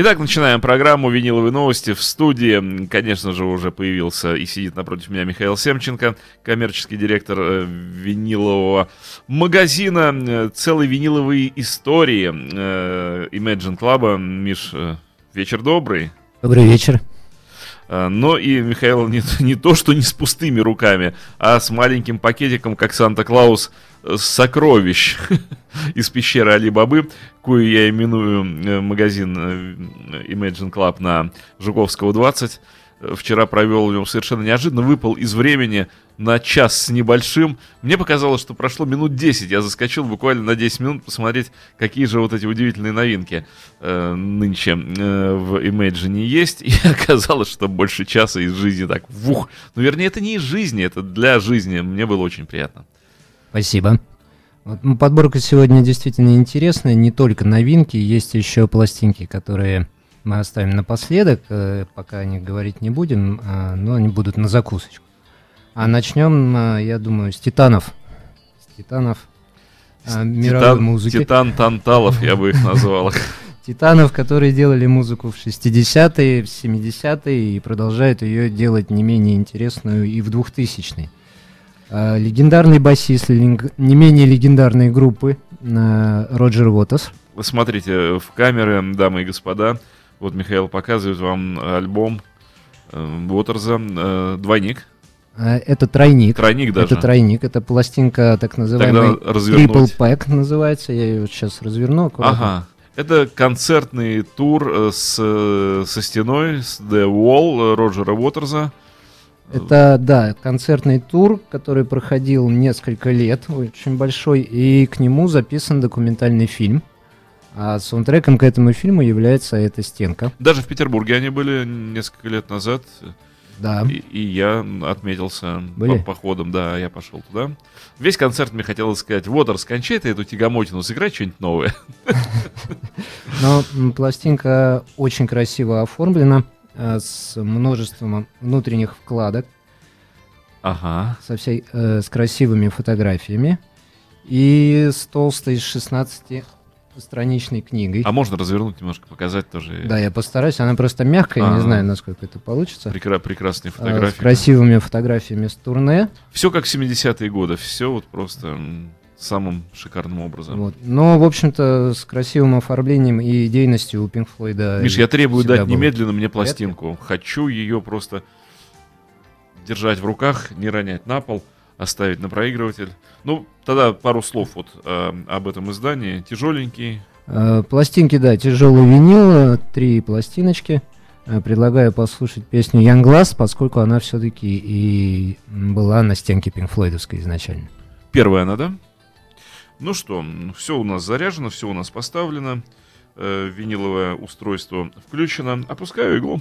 Итак, начинаем программу «Виниловые новости». В студии, конечно же, уже появился и сидит напротив меня Михаил Семченко, коммерческий директор э, винилового магазина э, целой виниловой истории э, Imagine Club. Миш, вечер добрый. Добрый вечер. Э, Но и Михаил не, не то, что не с пустыми руками, а с маленьким пакетиком, как Санта-Клаус, э, сокровищ из пещеры Али-Бабы, кую я именую э, магазин Imagine Club на Жуковского 20. Вчера провел в нем совершенно неожиданно, выпал из времени на час с небольшим. Мне показалось, что прошло минут 10. Я заскочил буквально на 10 минут посмотреть, какие же вот эти удивительные новинки э, нынче э, в Imagine есть. И оказалось, что больше часа из жизни так, вух. Ну, вернее, это не из жизни, это для жизни. Мне было очень приятно. Спасибо. Вот, ну, подборка сегодня действительно интересная. Не только новинки, есть еще пластинки, которые мы оставим напоследок, э, пока о них говорить не будем, а, но они будут на закусочку. А начнем, а, я думаю, с Титанов. С Титанов а, мировой Титан, музыки. Титан Танталов, я бы их назвал. Титанов, которые делали музыку в 60-е, в 70-е и продолжают ее делать не менее интересную и в 2000-е. А, Легендарный басист не менее легендарной группы Роджер Уотерс. Смотрите, в камеры, дамы и господа, вот Михаил показывает вам альбом э, Уотерза э, «Двойник». А, Это тройник. Тройник даже. Это тройник, это пластинка так называемый. Triple Pack называется. Я ее вот сейчас разверну. аккуратно. Ага. Это концертный тур э, с, э, со стеной, с The Wall э, Роджера Уотерза. Это, да, концертный тур, который проходил несколько лет, очень большой, и к нему записан документальный фильм. А саундтреком к этому фильму является эта стенка. Даже в Петербурге они были несколько лет назад. Да. И, и я отметился Были? по походам, да, я пошел туда. Весь концерт мне хотелось сказать, вот, скончай ты эту тягомотину, сыграй что-нибудь новое. Но пластинка очень красиво оформлена, э, с множеством внутренних вкладок, Ага. со всей, э, с красивыми фотографиями и с толстой 16-страничной книгой. А можно развернуть немножко, показать тоже? Да, я постараюсь. Она просто мягкая, А. не знаю, насколько это получится. Прекра- прекрасные С фотографии. красивыми фотографиями с турне. Все как 70-е годы, все вот просто самым шикарным образом. Вот. Но, в общем-то, с красивым оформлением и идейностью у Pink Floyd. Миш, я требую дать было. немедленно мне пластинку. Хочу ее просто держать в руках, не ронять на пол, оставить на проигрыватель. Ну, тогда пару слов вот э, об этом издании. Тяжеленький. Э, Пластинки, да, тяжелый винил, э, три пластиночки. Э, Предлагаю послушать песню Young Glass, поскольку она все-таки и была на стенке Пинк Флойдовской изначально. Первая она, да? Ну что, все у нас заряжено, все у нас поставлено. Э, виниловое устройство включено. Опускаю иглу.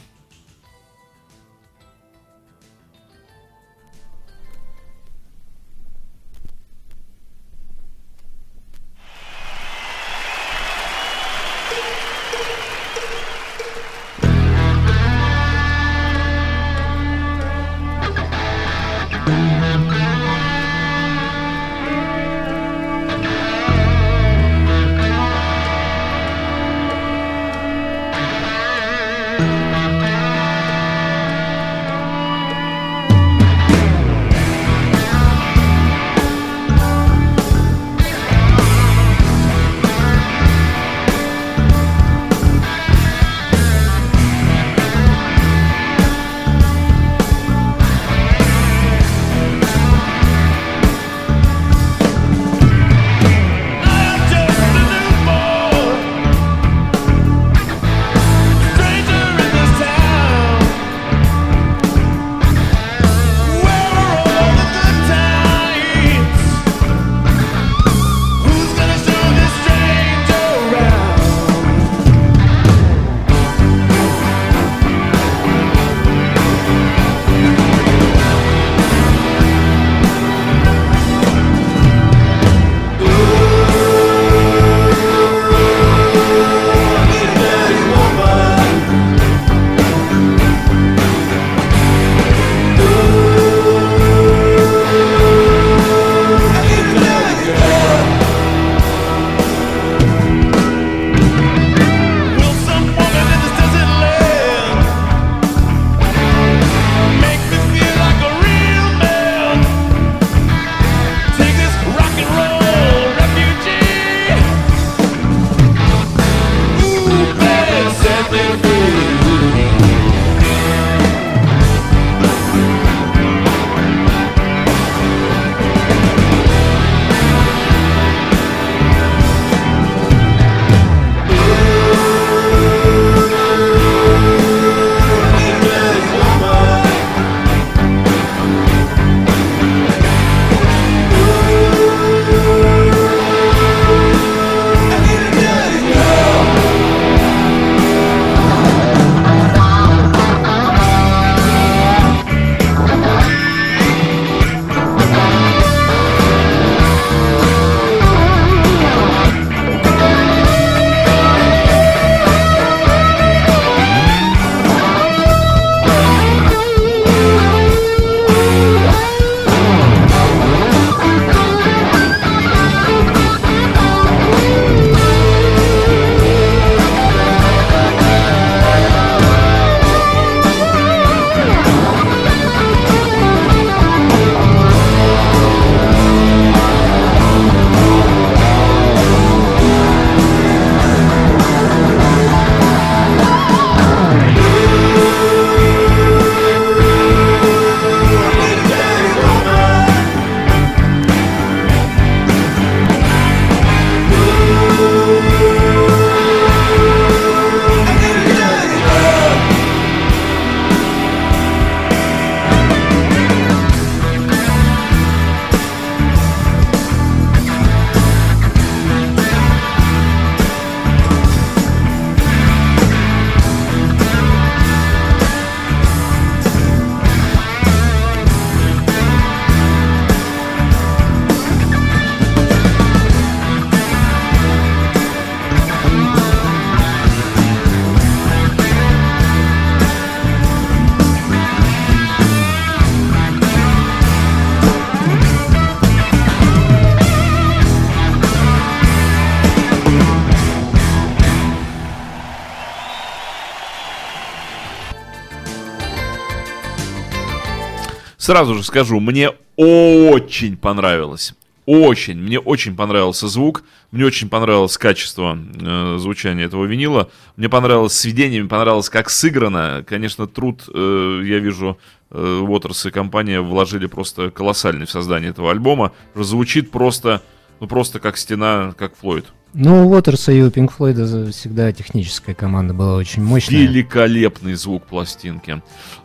Сразу же скажу, мне очень понравилось. Очень, мне очень понравился звук, мне очень понравилось качество э, звучания этого винила, мне понравилось сведение, мне понравилось, как сыграно. Конечно, труд, э, я вижу, э, Waters и компания вложили просто колоссальный в создание этого альбома. Звучит просто, ну просто как стена, как Флойд. Ну, у Уотерса и у Pink Floyd всегда техническая команда была очень мощная. Великолепный звук пластинки.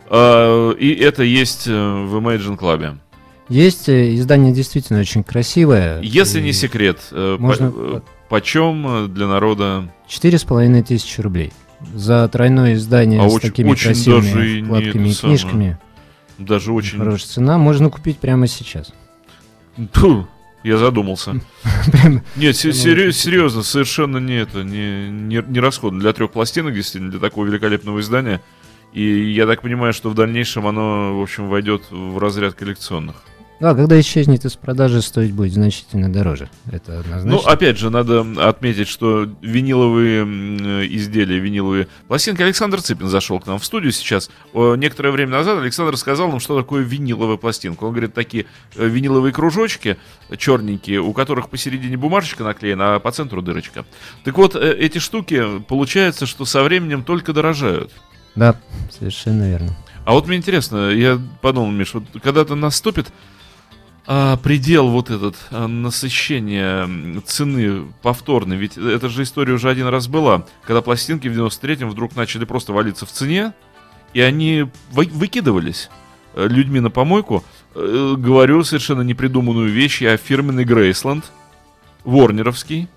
Э, и это есть э, в Imagine Club. Есть э, издание действительно очень красивое. Если и не секрет, э, можно- по- почем для народа? Четыре с половиной тысячи рублей. За тройное издание А с очень- такими очень красивыми вкладками и самое. книжками. Даже очень... Хорошая цена. Можно купить прямо сейчас. Тьфу, я задумался. Нет, серьезно, совершенно не это, не, не, не расходно. Для трех пластинок, действительно, для такого великолепного издания. И я так понимаю, что в дальнейшем оно, в общем, войдет в разряд коллекционных. Да, когда исчезнет из продажи, стоить будет значительно дороже. Это однозначно. Ну, опять же, надо отметить, что виниловые э, изделия, виниловые пластинки. Александр Цыпин зашел к нам в студию сейчас. Некоторое время назад Александр сказал нам, что такое виниловая пластинка. Он говорит, такие э, виниловые кружочки черненькие, у которых посередине бумажечка наклеена, а по центру дырочка. Так вот, э, эти штуки, получается, что со временем только дорожают. Да, совершенно верно. А вот мне интересно, я подумал, Миш, вот когда-то наступит а, предел вот этот а, насыщения цены повторный, ведь эта же история уже один раз была, когда пластинки в 93-м вдруг начали просто валиться в цене, и они вы- выкидывались э, людьми на помойку. Э, Говорю совершенно непридуманную вещь, я фирменный Грейсленд, Ворнеровский.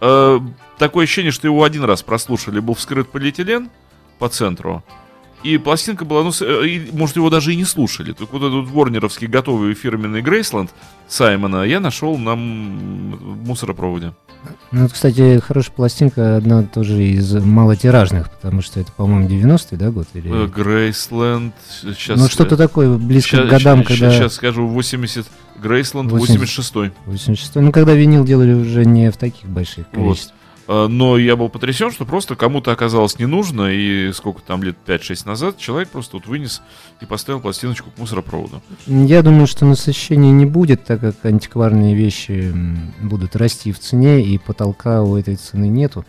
Э, Такое ощущение, что его один раз прослушали, был вскрыт полиэтилен по центру, и пластинка была, ну, с- э, и, может, его даже и не слушали. Так вот этот ворнеровский готовый фирменный Грейсленд Саймона я нашел на мусоропроводе. Ну, вот, кстати, хорошая пластинка, одна тоже из малотиражных, потому что это, по-моему, 90-й, да, год? Или... Э, Грейсленд, сейчас... ну, что-то такое близко к годам, когда... Сейчас скажу, 80... Грейсленд 80. 86-й. 86 Ну, когда винил делали уже не в таких больших Вот. количествах. А, Но я был потрясен, что просто кому-то оказалось не нужно, и сколько там лет 5-6 назад человек просто вот вынес и поставил пластиночку к мусоропроводу. Я думаю, что насыщения не будет, так как антикварные вещи будут расти в цене, и потолка у этой цены нету.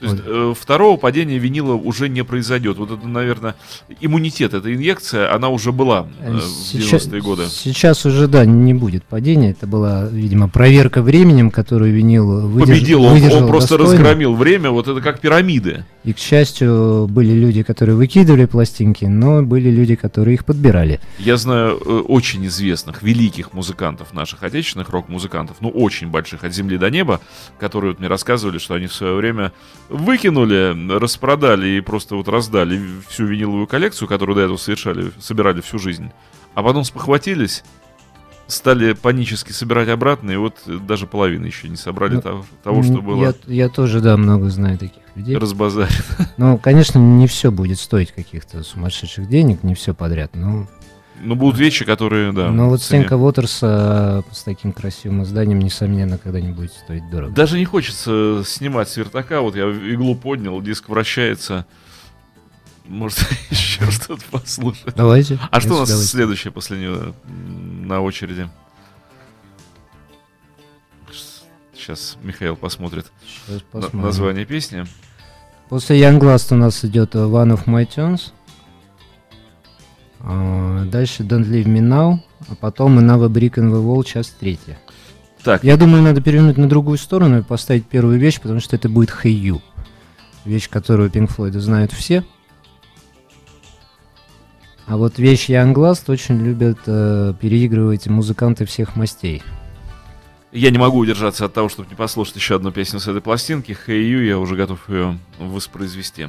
То есть э, второго падения винила уже не произойдет. Вот это, наверное, иммунитет, эта инъекция, она уже была э, в Сейчас, 90-е годы. сейчас уже, да, не будет падения. Это была, видимо, проверка временем, которую винил выдерж- Победил, он, он просто достойно. разгромил время, вот это как пирамиды. И, к счастью, были люди, которые выкидывали пластинки, но были люди, которые их подбирали. Я знаю э, очень известных, великих музыкантов наших отечественных рок-музыкантов, ну очень больших, от земли до неба, которые вот мне рассказывали, что они в свое время выкинули, распродали и просто вот раздали всю виниловую коллекцию, которую до этого совершали, собирали всю жизнь. А потом спохватились, стали панически собирать обратно, и вот э, даже половины еще не собрали Ну, того, того, что было. Я, я тоже, да, много знаю таких людей. Разбазарено. Ну, конечно, не все будет стоить каких-то сумасшедших денег, не все подряд. Но, Ну, будут вещи, которые, да. но вот стенка Уотерса с таким красивым изданием, несомненно, когда-нибудь стоить дорого. Даже не хочется снимать с вертака. Вот я иглу поднял, диск вращается. Может, еще что-то послушать. Давайте. А что у нас удовольствием. следующее после него на очереди? Сейчас Михаил посмотрит посмотрим. название песни. После Young Last у нас идет One of My Tunes. А, Дальше Don't Leave Me Now. А потом Another Brick in the Wall, часть третья. Так, Я думаю, надо перевернуть на другую сторону и поставить первую вещь, потому что это будет Hey You. Вещь, которую Pink Floyd знают все. А вот Young Last очень любят э, переигрывать музыканты всех мастей. я не могу удержаться от того, чтобы не послушать еще одну песню с этой пластинки. You, я уже готов ее воспроизвести.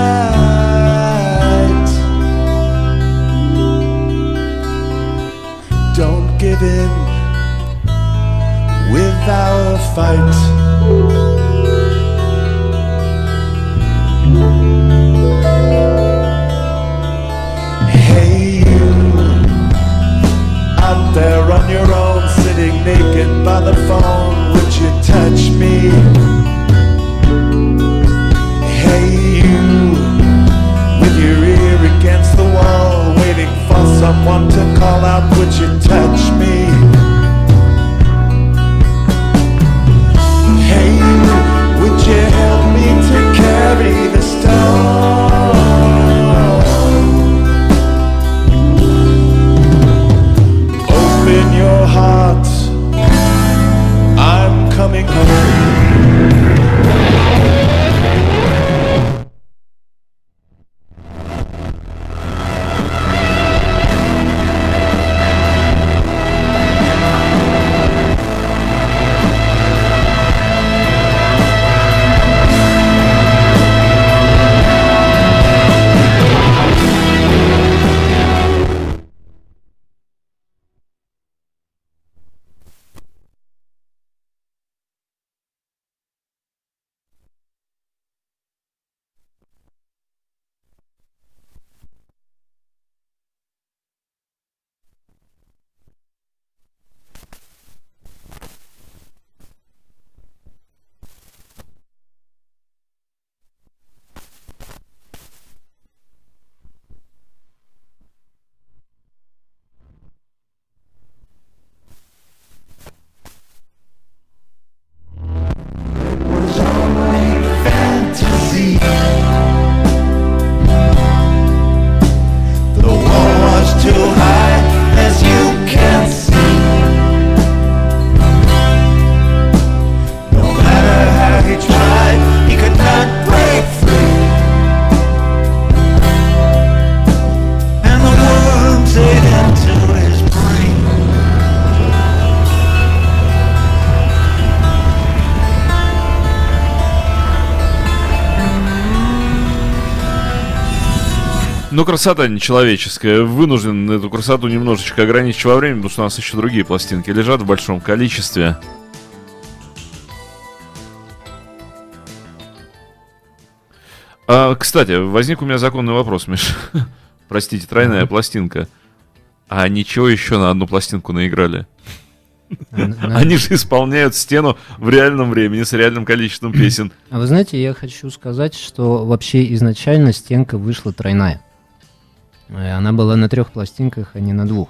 In without a fight. Hey, you out there on your own, sitting naked by the phone. Would you touch me? Wall, waiting for someone to call out. Would you touch me? Hey, would you help me to carry the stone? Open your heart. I'm coming home. Красота нечеловеческая. Вынужден эту красоту немножечко ограничить во времени, потому что у нас еще другие пластинки лежат в большом количестве. А, кстати, возник у меня законный вопрос, Миш. Простите, тройная пластинка. А ничего еще на одну пластинку наиграли? На- Они же исполняют стену в реальном времени с реальным количеством песен. А вы знаете, я хочу сказать, что вообще изначально стенка вышла тройная. Э, Она была на трех пластинках, а не на двух.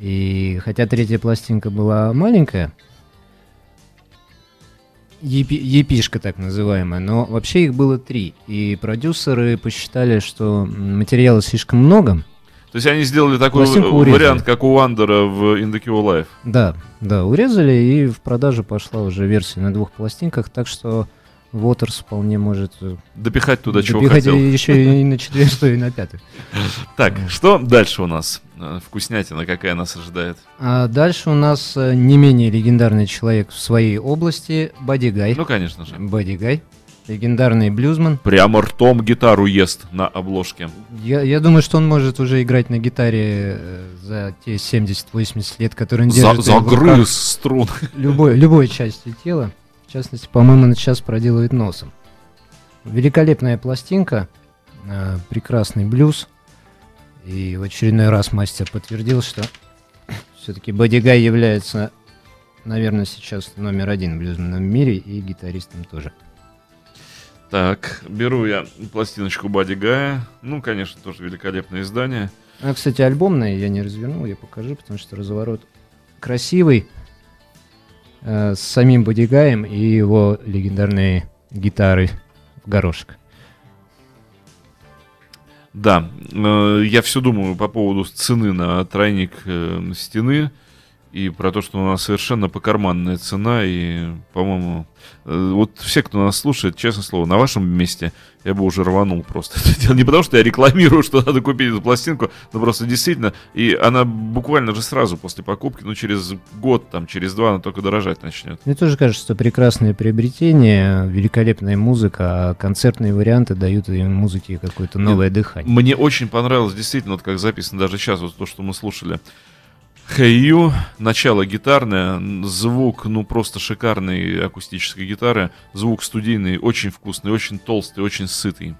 И хотя третья пластинка была маленькая, епи- епишка так называемая, но вообще их было три. И продюсеры посчитали, что материала слишком много. То есть они сделали такой Пластинку э, урезали. вариант, как у Вандера в In the Cure Life. Да, да, урезали, и в продажу пошла уже версия на двух пластинках, так что Waters вполне может э, Допихать туда, чего хотел. еще и на четвертую, и на пятую. Так, что дальше у нас? Э, Вкуснятина какая нас ожидает? А дальше у нас э, не менее легендарный человек в своей области Бадди Гай. Ну, конечно же. Бадди Гай, легендарный блюзман. Прямо ртом гитару ест на обложке. Я, я думаю, что он может уже играть на гитаре за те 70-80 лет, которые он За- держит. руках загрыз струн. любой, любой частью тела. В частности, по-моему, он сейчас проделывает носом. Великолепная пластинка, э, прекрасный блюз. И в очередной раз мастер подтвердил, что все-таки Бадди Гай является, наверное, сейчас номер один в мире и гитаристом тоже. Так, беру я пластиночку Бади Гая. Ну, конечно, тоже великолепное издание. А, кстати, альбомная я не развернул, я покажу, потому что разворот красивый. Э, с самим Бодигаем и его легендарной гитарой в горошек. Да, э, я все думаю по поводу цены на тройник э, стены. И про то, что у нас совершенно покарманная цена, и, по-моему, э, вот все, кто нас слушает, честное слово, на вашем месте я бы уже рванул просто это дело. Не потому, что я рекламирую, что надо купить эту пластинку, но просто действительно, и она буквально же сразу после покупки, ну, через год, там, через два она только дорожать начнет. Мне тоже кажется, что прекрасное приобретение, великолепная музыка, а концертные варианты дают музыке какое-то новое дыхание. Мне очень понравилось, действительно, вот как записано даже сейчас, вот то, что мы слушали. You, начало гитарное, звук, ну просто шикарный акустической гитары, звук студийный, очень вкусный, очень толстый, очень сытый.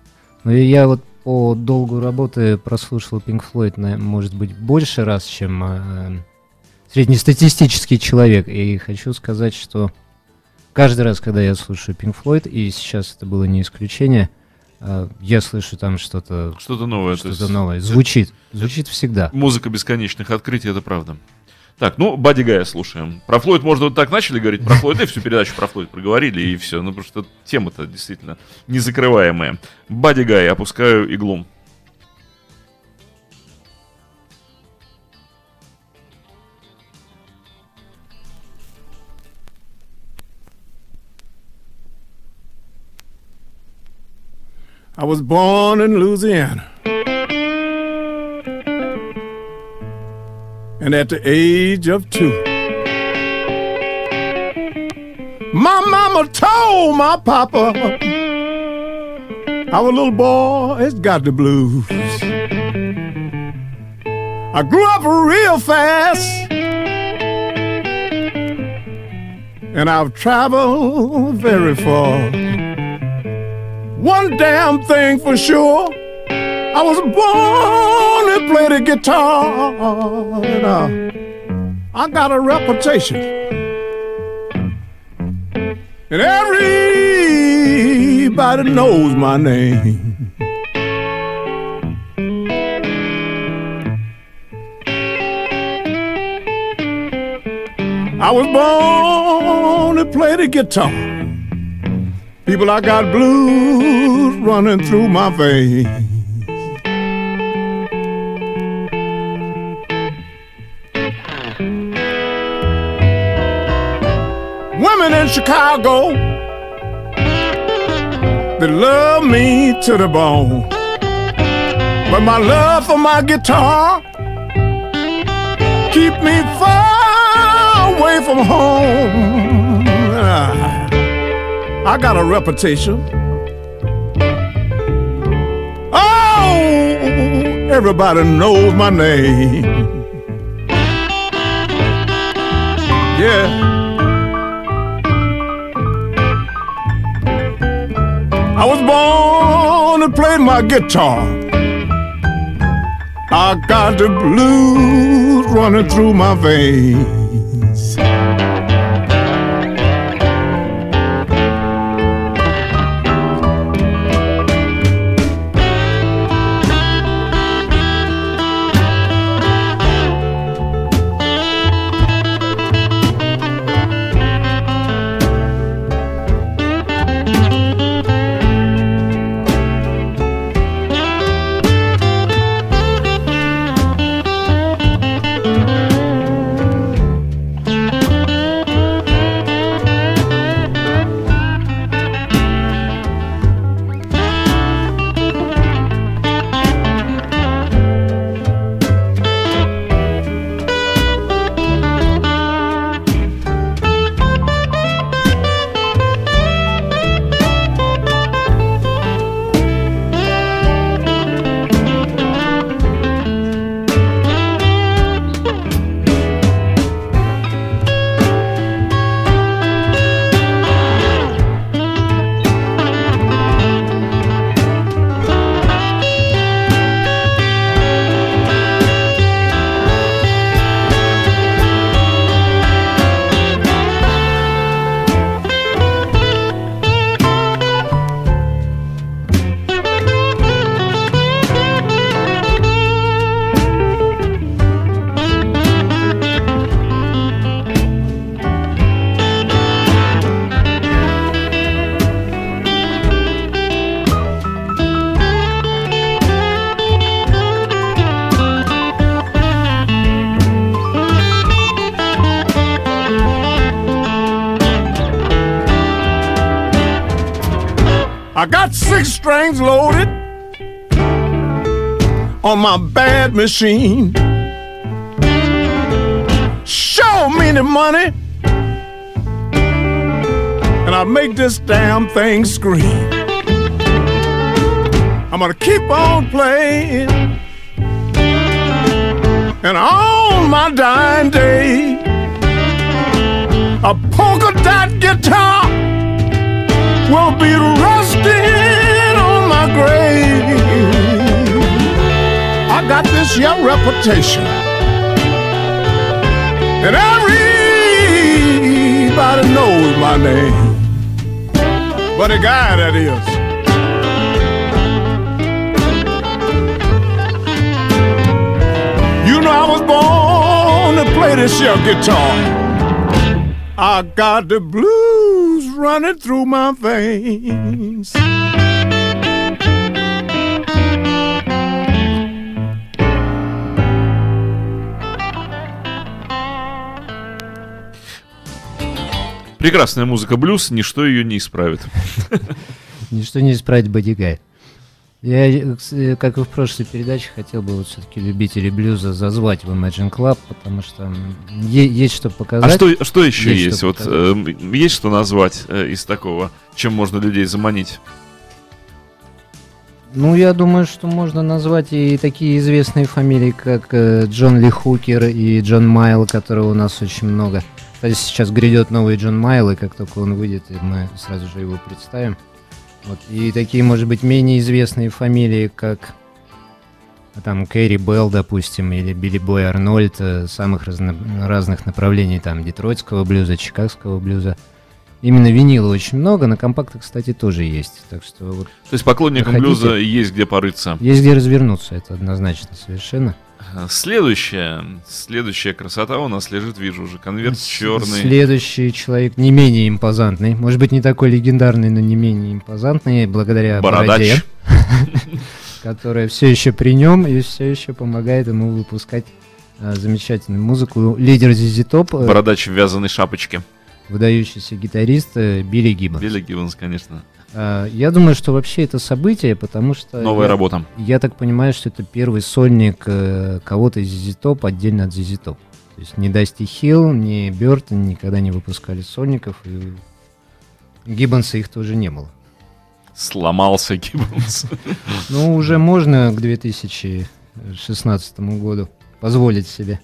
Ну и я вот по долгу работы прослушал Pink Floyd, может быть, больше раз, чем э, среднестатистический человек. И хочу сказать, что каждый раз, когда я слушаю Pink Floyd, и сейчас это было не исключение, я слышу там что-то Что-то новое. то что-то есть новое. Звучит. Звучит всегда. Музыка бесконечных открытий, это правда. Так, ну, Бадди Гая слушаем. Про Флойд, может, вот так начали говорить про Флойд, и всю передачу про Флойд проговорили, и все. Ну, потому что тема-то действительно незакрываемая. Бадди Гай, опускаю иглу. I was born in Louisiana. And at the age of two, my mama told my papa, Our little boy has got the blues. I grew up real fast. And I've traveled very far. One damn thing for sure. I was born to play the guitar. And, uh, I got a reputation. And everybody knows my name. I was born to play the guitar. People, I got blues running through my veins. Women in Chicago, they love me to the bone. But my love for my guitar keep me far away from home. Ah. I got a reputation. Oh, everybody knows my name. Yeah. I was born to play my guitar. I got the blues running through my veins. My bad machine. Show me the money, and I'll make this damn thing scream. I'm gonna keep on playing, and on my dying day, a polka dot guitar will be rusting on my grave. I got this young reputation, and everybody knows my name. But a guy that is. You know I was born to play this here guitar. I got the blues running through my veins. Прекрасная музыка блюз, ничто ее не исправит. Ничто не исправить бодигай. Я, э, как и в прошлой передаче, хотел бы вот все-таки любителей блюза зазвать в Imagine Club, потому что есть что А показать. что, что еще Есть есть? что Вот, э, есть что назвать э, из такого, чем можно людей заманить? Ну, я думаю, что можно назвать и такие известные фамилии, как э, Джон Ли Хукер и Джон Майл, которого у нас очень много. Кстати, сейчас грядет новый Джон Майл, и как только он выйдет, мы сразу же его представим. Вот. И такие, может быть, менее известные фамилии, как а, там Кэрри Белл, допустим, или Билли Бой Арнольд, э, самых разно- разных направлений, там, детройтского блюза, чикагского блюза. Именно винила очень много, на компактах, кстати, тоже есть. Так что вот То есть поклонникам Заходите. блюза есть где порыться. есть где развернуться, это однозначно совершенно. Э, Следующая, следующая красота у нас лежит, вижу уже конверт С- черный. Следующий человек не менее импозантный. Может быть, не такой легендарный, но не менее импозантный, благодаря бороде, Бородач. которая все еще при нем и все еще помогает ему выпускать а, замечательную музыку. Лидер ZZ Top, э, Бородач в вязаной шапочке. выдающийся гитарист э, Билли Гиббонс. Билли Гивенс, конечно. А, я думаю, что вообще это событие, потому что... Новая я- работа. Я так понимаю, что это первый сольник э, кого-то из Top отдельно от Top. То есть ни Дасти Хилл, ни Бертон никогда не выпускали сольников, и Гиббонса их тоже не было. Сломался Гиббонс. Ну, уже можно к 2016 году позволить себе.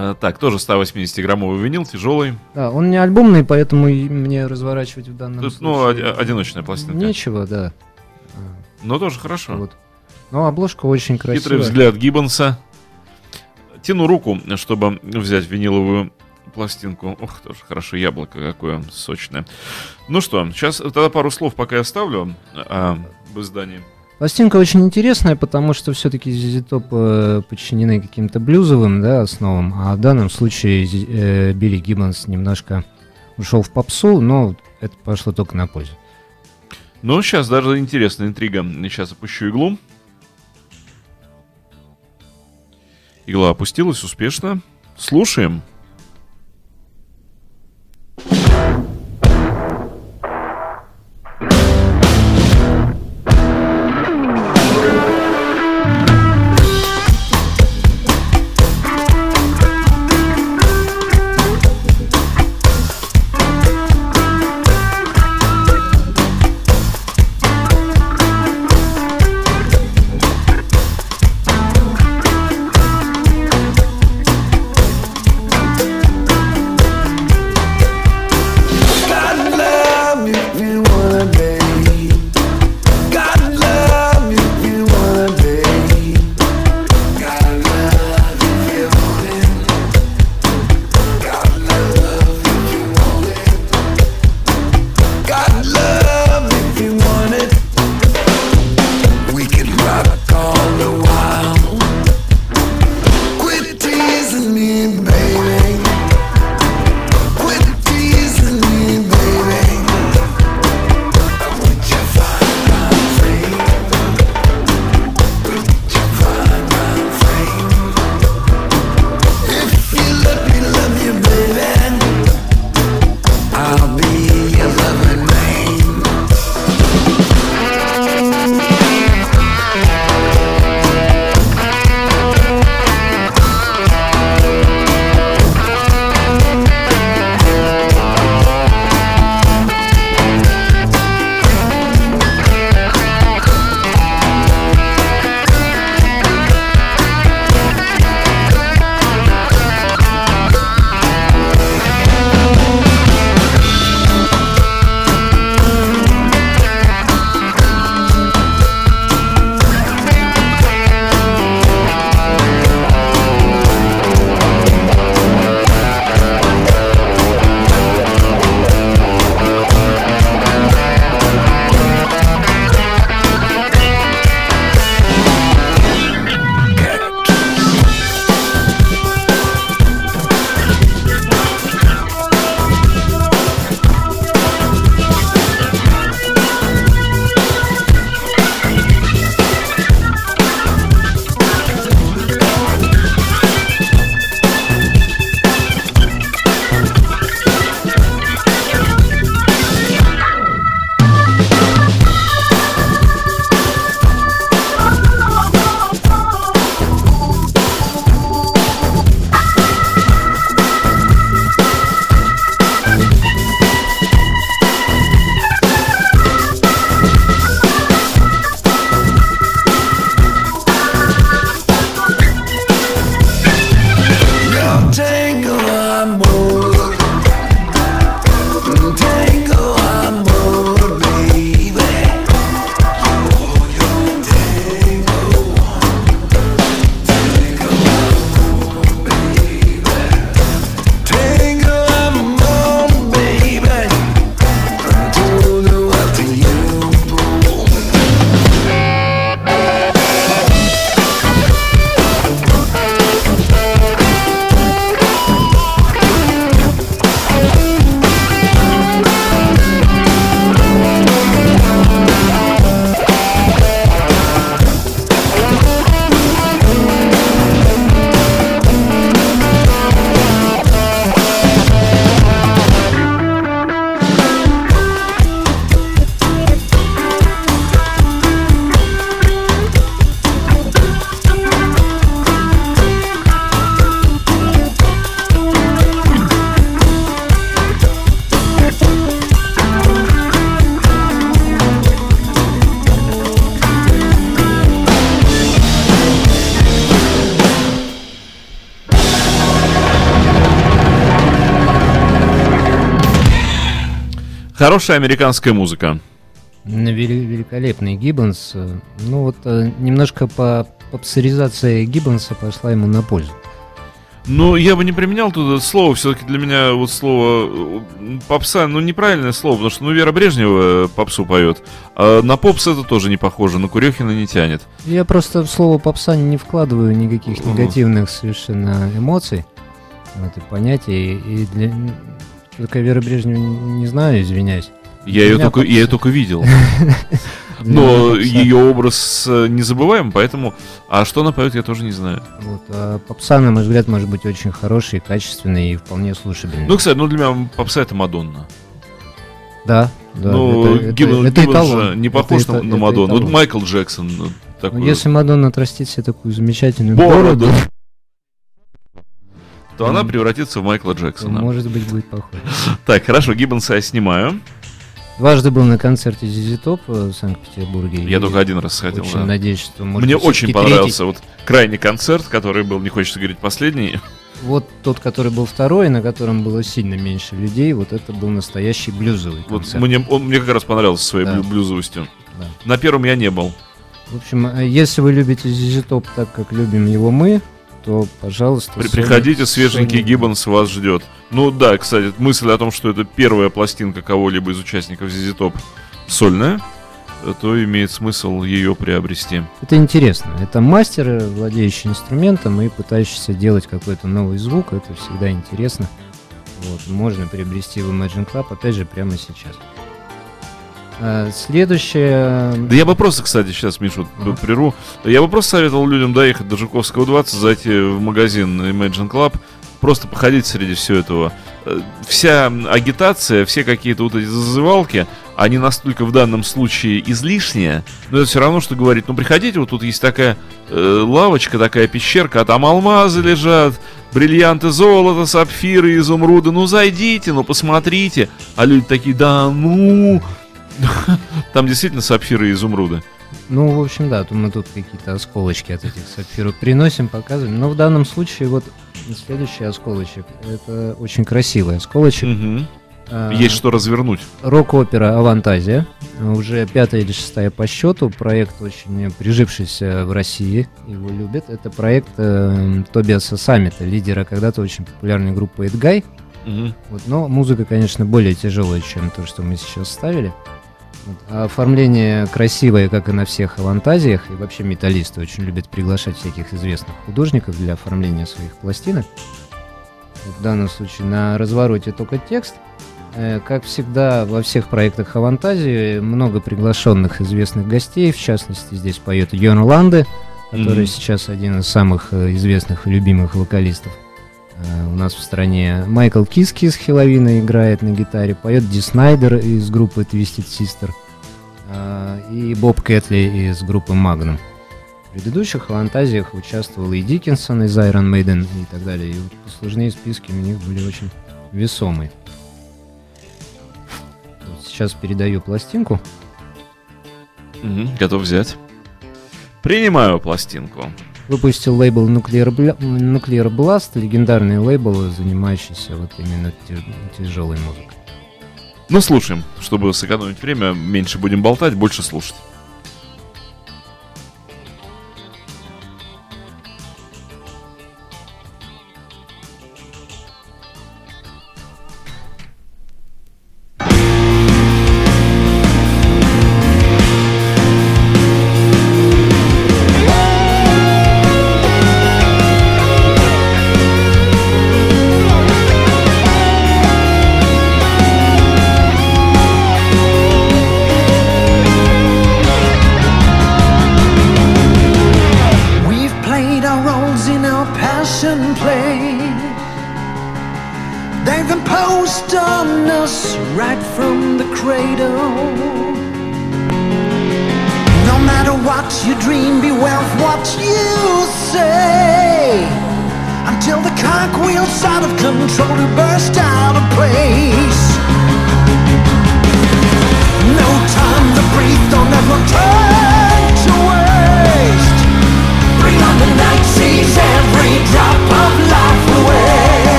Э, Так, тоже 180-граммовый винил, тяжелый. Да, он не альбомный, поэтому мне разворачивать в данном Тут, ну, случае оди- одиночная пластинка. Нечего, да. Но тоже хорошо. Вот. Но обложка очень Хитрый красивая. взгляд Гиббонса. Тяну руку, чтобы взять виниловую пластинку. Ох, тоже хорошо, яблоко какое сочное. Ну что, сейчас тогда пару слов пока я оставлю а, об издании. Пластинка очень интересная, потому что все-таки ZZ Top э, подчинены каким-то блюзовым да, основам, а в данном случае э, Билли Гиббонс немножко ушел в попсу, но это пошло только на пользу. Ну, сейчас даже интересная интрига. Сейчас опущу иглу. Игла опустилась успешно. Слушаем. Хорошая американская музыка. Вели- Великолепный Гиббонс. Ну вот э, немножко по попсаризация Гиббонса пошла ему на пользу. Ну, я бы не применял тут это слово, все-таки для меня вот слово э, попса, ну, неправильное слово, потому что, ну, Вера Брежнева э, попсу поет, а на попс это тоже не похоже, на Курехина не тянет. Я просто в слово попса не вкладываю никаких негативных совершенно эмоций, вот, и понятий. И для... Только Вера Брежнева не знаю, извиняюсь. Я ее, только, я ее только видел. Но ее образ э, незабываем, поэтому... А что она поет, я тоже не знаю. Вот, а попса, на мой взгляд, может быть очень хороший, качественный и вполне слушабельный. Ну, кстати, ну для меня попса это Мадонна. да, да. ну, это- это- Гиббон, это Гиббон же не Это похож эта- на, на это Мадонну. Вот. Майкл Джексон. ну, Ну, такой если Мадонна отрастит себе такую замечательную бороду, бороду, то она превратится в Майкла Джексона. может быть, будет похоже. Так, хорошо, Гиббонса я снимаю. Дважды был на концерте Зизи Топ э, в Санкт-Петербурге. Я и только один раз сходил, Очень да. надеюсь, что может Мне очень понравился вот крайний концерт, который был, не хочется говорить последний. третий. Вот тот, который был второй, на котором было сильно меньше людей, вот это был настоящий блюзовый Вот концерт. мне, он мне как раз понравился своей Да. блю- блюзовостью. Да. На первом я не был. В общем, э, если вы любите Зизи Топ так, как любим его мы, то, пожалуйста... При- приходите, свеженький Гиббонс вас ждет. Ну да, кстати, мысль о том, что это первая пластинка кого-либо из участников ZZ Top сольная, то имеет смысл ее приобрести. Это интересно. Это мастер, э, владеющий инструментом и пытающийся делать какой-то новый звук. Это всегда интересно. Вот, можно приобрести в Imagine Club, опять же, прямо сейчас. А, Следующее... Да я бы просто, кстати, сейчас, вот Ага. прерву. Я бы просто советовал людям доехать до Жуковского 20, зайти в магазин Imagine Club, просто походить среди всего этого. Э, Вся агитация, все какие-то вот эти зазывалки, они настолько в данном случае излишние, но это все равно, что говорить, ну приходите, вот тут есть такая э, лавочка, такая пещерка, а там алмазы лежат, бриллианты, золото, сапфиры, изумруды, ну зайдите, ну посмотрите. А люди такие, да ну... Там действительно сапфиры и изумруды. Ну, в общем, да, то мы тут какие-то осколочки от этих сапфиров приносим, показываем. Но в данном случае вот следующий осколочек. Это очень красивый осколочек. Мгм. А, Есть что развернуть. Рок-опера «Авантазия». Уже пятая или шестая по счету. Проект очень прижившийся в России. Его любят. Это проект э, Тобиаса Саммита, лидера когда-то очень популярной группы «Эдгай». Мгм. Вот, но музыка, конечно, более тяжелая, чем то, что мы сейчас ставили. А оформление красивое, как и на всех авантазиях, и вообще металлисты очень любят приглашать всяких известных художников для оформления своих пластинок. В данном случае на развороте только текст. Э, Как всегда, во всех проектах Авантазии много приглашенных известных гостей. В частности, здесь поет Йон Ланде, который Мгм. сейчас один из самых э, известных и любимых вокалистов у нас в стране. Майкл Киски из Хеловина играет на гитаре, поет Ди Снайдер из группы Twisted Sister э, и Боб Кэтли из группы Magnum. В предыдущих фантазиях участвовал и Диккенсон из Iron Maiden и так далее. И вот послужные списки у них были очень весомые. Вот сейчас передаю пластинку. Мгм. Готов взять. Принимаю пластинку. Выпустил лейбл Nuclear, Bla- Nuclear Blast, легендарный лейбл, занимающийся вот именно тяжелой музыкой. Ну, слушаем. Чтобы сэкономить время, меньше будем болтать, больше слушать.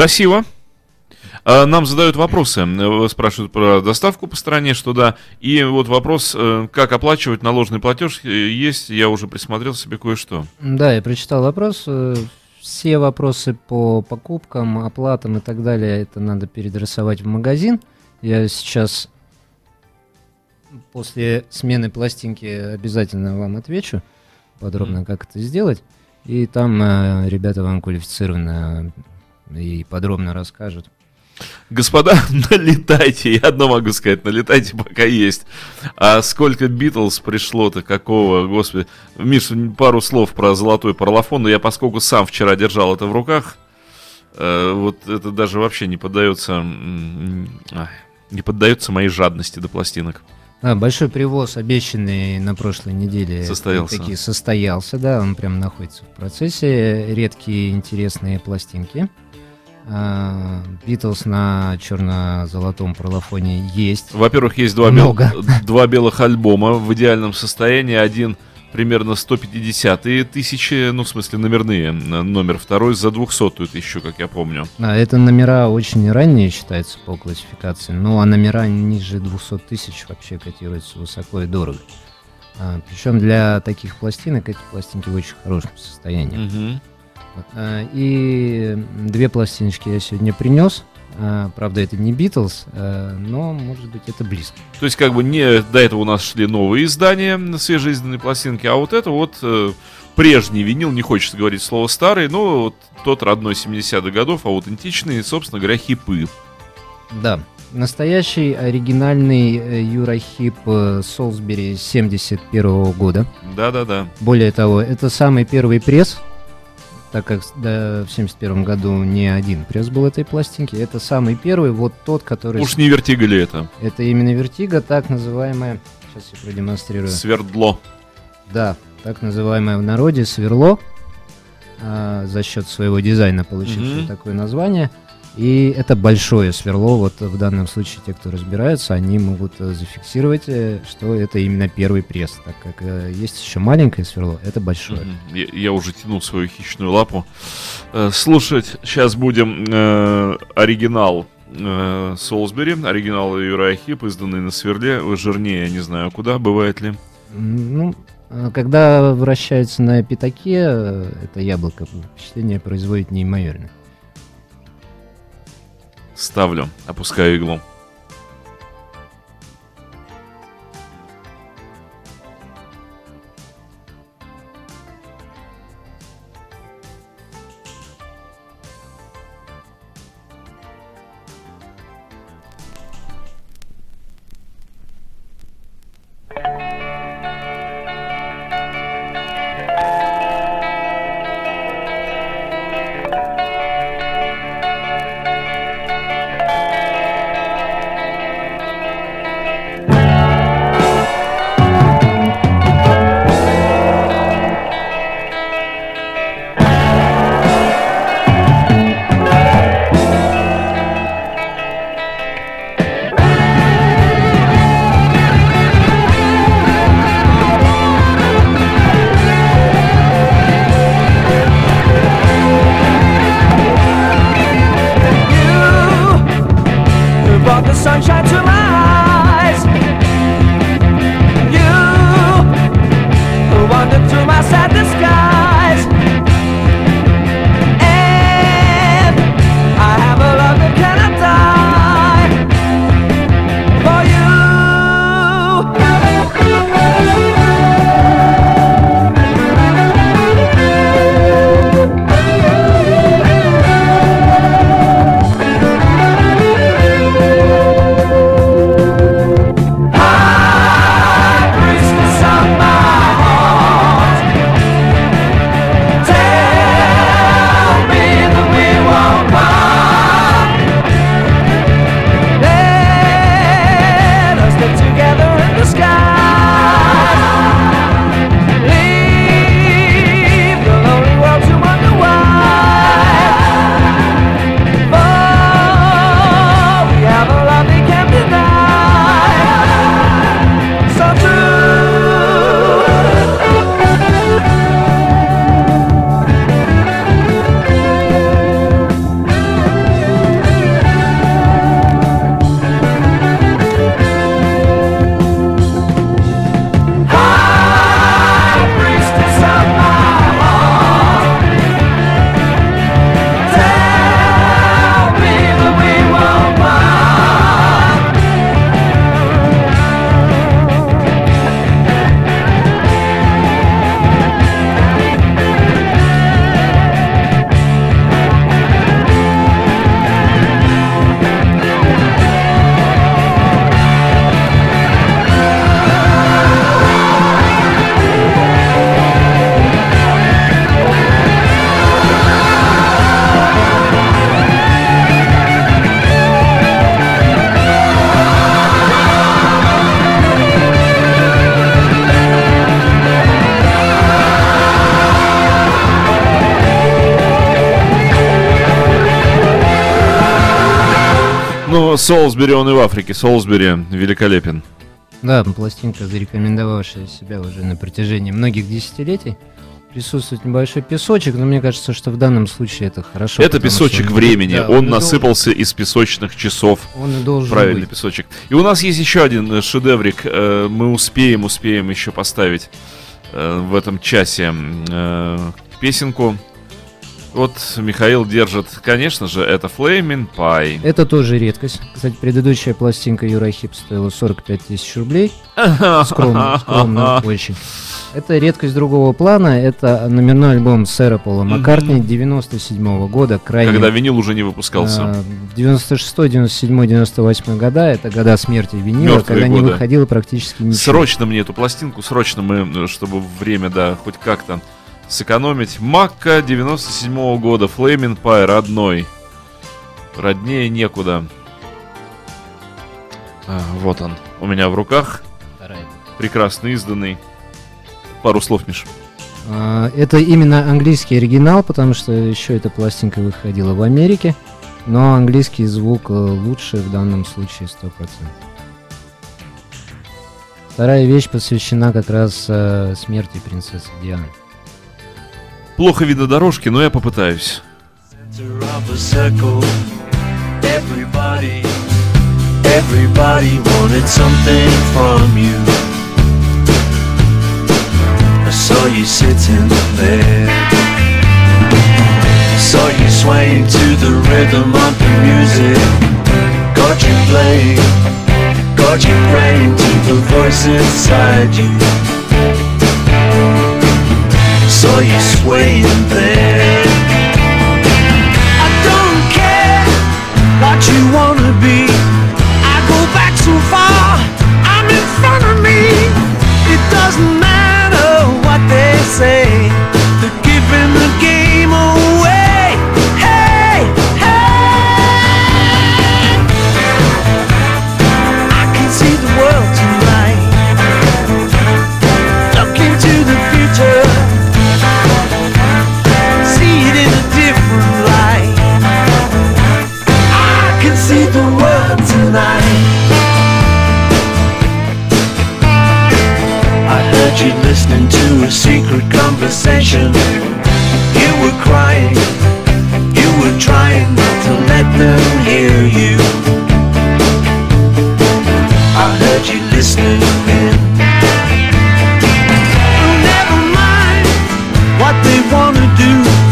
Красиво. А, Нам задают вопросы, э, спрашивают про доставку по стране, что да. И вот вопрос, э, как оплачивать наложенный платеж, э, есть, я уже присмотрел себе кое-что. Да, я прочитал вопрос. Все вопросы по покупкам, оплатам и так далее, это надо передрисовать в магазин. Я сейчас после смены пластинки обязательно вам отвечу подробно, как это сделать. И там э, ребята вам квалифицированно и подробно расскажут. Господа, налетайте, я одно могу сказать, налетайте, пока есть. А сколько Битлз пришло-то, какого, господи. Миш, пару слов про золотой парлофон, но я поскольку сам вчера держал это в руках, э, вот это даже вообще не поддается, не поддается моей жадности до пластинок. А, большой привоз, обещанный на прошлой неделе, Состоялся. таки состоялся, да, он прям находится в процессе. Редкие интересные пластинки. А, Битлз на черно-золотом парлофоне есть. Во-первых, есть два, бел- два белых альбома в идеальном состоянии. Один примерно 150 тысячи, ну, в смысле, номерные. Номер второй за 200 тысячу, как я помню. А, это номера очень ранние считаются по классификации, ну а номера ниже 200 тысяч вообще котируются высоко и дорого. А, причем для таких пластинок эти пластинки в очень хорошем состоянии. Мгм. А, И две пластиночки я сегодня принес. А, Правда, это не Битлз, а, но, может быть, это близко. То есть, как бы не до этого у нас шли новые издания на свежеизданные пластинки, а вот это вот э, прежний винил, не хочется говорить слово старый, но вот тот родной 70-х годов, аутентичный, собственно говоря, хипы. Да, настоящий оригинальный э, Юрахип э, Солсбери 71 года. Да-да-да. Более того, это самый первый пресс, так как да, в 71 году не один пресс был этой пластинки. Это самый первый, вот тот, который... Уж не Vertigo ли это? Это именно Vertigo, так называемая... Сейчас я продемонстрирую. Сверло. Да, так называемое в народе сверло, а, за счет своего дизайна получившее Мгм. такое название. И это большое сверло. Вот в данном случае те, кто разбираются, они могут э, зафиксировать, э, что это именно первый пресс. Так как э, есть еще маленькое сверло, это большое. Я, я уже тянул свою хищную лапу. Слушать сейчас будем э, оригинал э, Солсбери, оригинал Юрая Хип, изданный на сверле, жирнее, не знаю куда, бывает ли. Ну, когда вращается на пятаке, это яблоко, впечатление производит неимоверное. Ставлю, опускаю иглу. Солсбери, он и в Африке. Солсбери великолепен. Да, пластинка, зарекомендовавшая себя уже на протяжении многих десятилетий. Присутствует небольшой песочек, но мне кажется, что в данном случае это хорошо. Это песочек он- времени. да, он дол- насыпался из песочных часов. Он и должен Правильный быть. песочек. И у нас есть еще один э, шедеврик. Э, Мы успеем, успеем еще поставить э, в этом часе песенку. Вот Михаил держит, конечно же, это Flaming Pie. Это тоже редкость. Кстати, предыдущая пластинка Юра Хип стоила 45 тысяч рублей. Скромно, скромно очень. Это редкость другого плана. Это номерной альбом сэра Пола Маккартни 97 года. Крайне... Когда винил уже не выпускался. а, 96, 97, 98 года. Это года смерти винила, Мёртвые когда не годы. выходило практически ничего. Срочно мне эту пластинку, срочно мы, э, чтобы время, да, хоть как-то сэкономить. Макка 97 года, Flaming Pie, родной. Роднее некуда. А, вот он, у меня в руках, прекрасно изданный. Пару слов, Миш. А, Это именно английский оригинал, потому что еще эта пластинка выходила в Америке. Но английский звук э, лучше в данном случае 100%. Вторая вещь посвящена как раз э, смерти принцессы Дианы. Плохо видно дорожки, но я попытаюсь. Everybody, everybody wanted something from you. I saw you sitting there. I saw you swaying to the rhythm of the music. Got you playing, got you praying to the voice inside you. You swaying there. I don't care what you wanna be. I go back so far, I'm in front of me. It doesn't matter what they say. I heard you listening to a secret conversation. You were crying, you were trying not to let them hear you. I heard you listening in. Oh, never mind what they wanna do.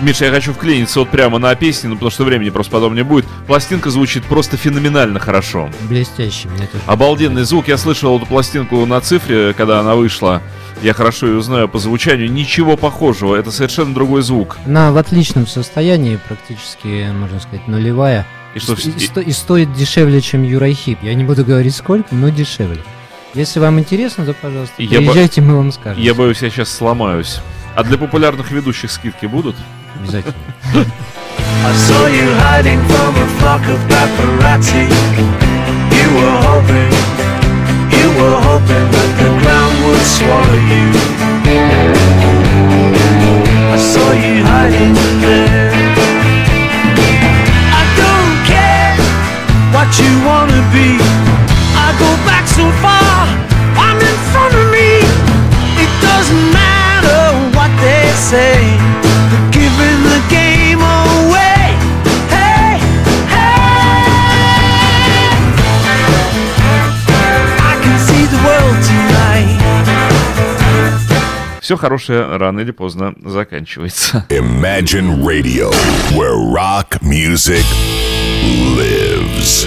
Миша, я хочу вклиниться вот прямо на песни, ну потому что времени просто потом не будет. Пластинка звучит просто феноменально хорошо. Блестящий, мне тоже. Обалденный звук. Я слышал эту пластинку на цифре, когда она вышла. Я хорошо ее знаю по звучанию. Ничего похожего. Это совершенно другой звук. Она в отличном состоянии, практически, можно сказать, нулевая. И что, И, сто- и стоит дешевле, чем Юрайхип. Я не буду говорить сколько, но дешевле. Если вам интересно, то, пожалуйста, Я бо- приезжайте, мы вам скажем. я боюсь, я сейчас сломаюсь. А для популярных ведущих скидки будут? Обязательно. I saw you hiding from a flock of paparazzi. You were hoping, you were hoping that the ground would swallow you. I saw you hiding there. I don't care what you wanna be. I go back so far, I'm in front of me. It doesn't matter say. They're giving the game away. Hey, hey. I can see the world tonight. Все хорошее рано или поздно заканчивается. Imagine Radio, where rock music lives.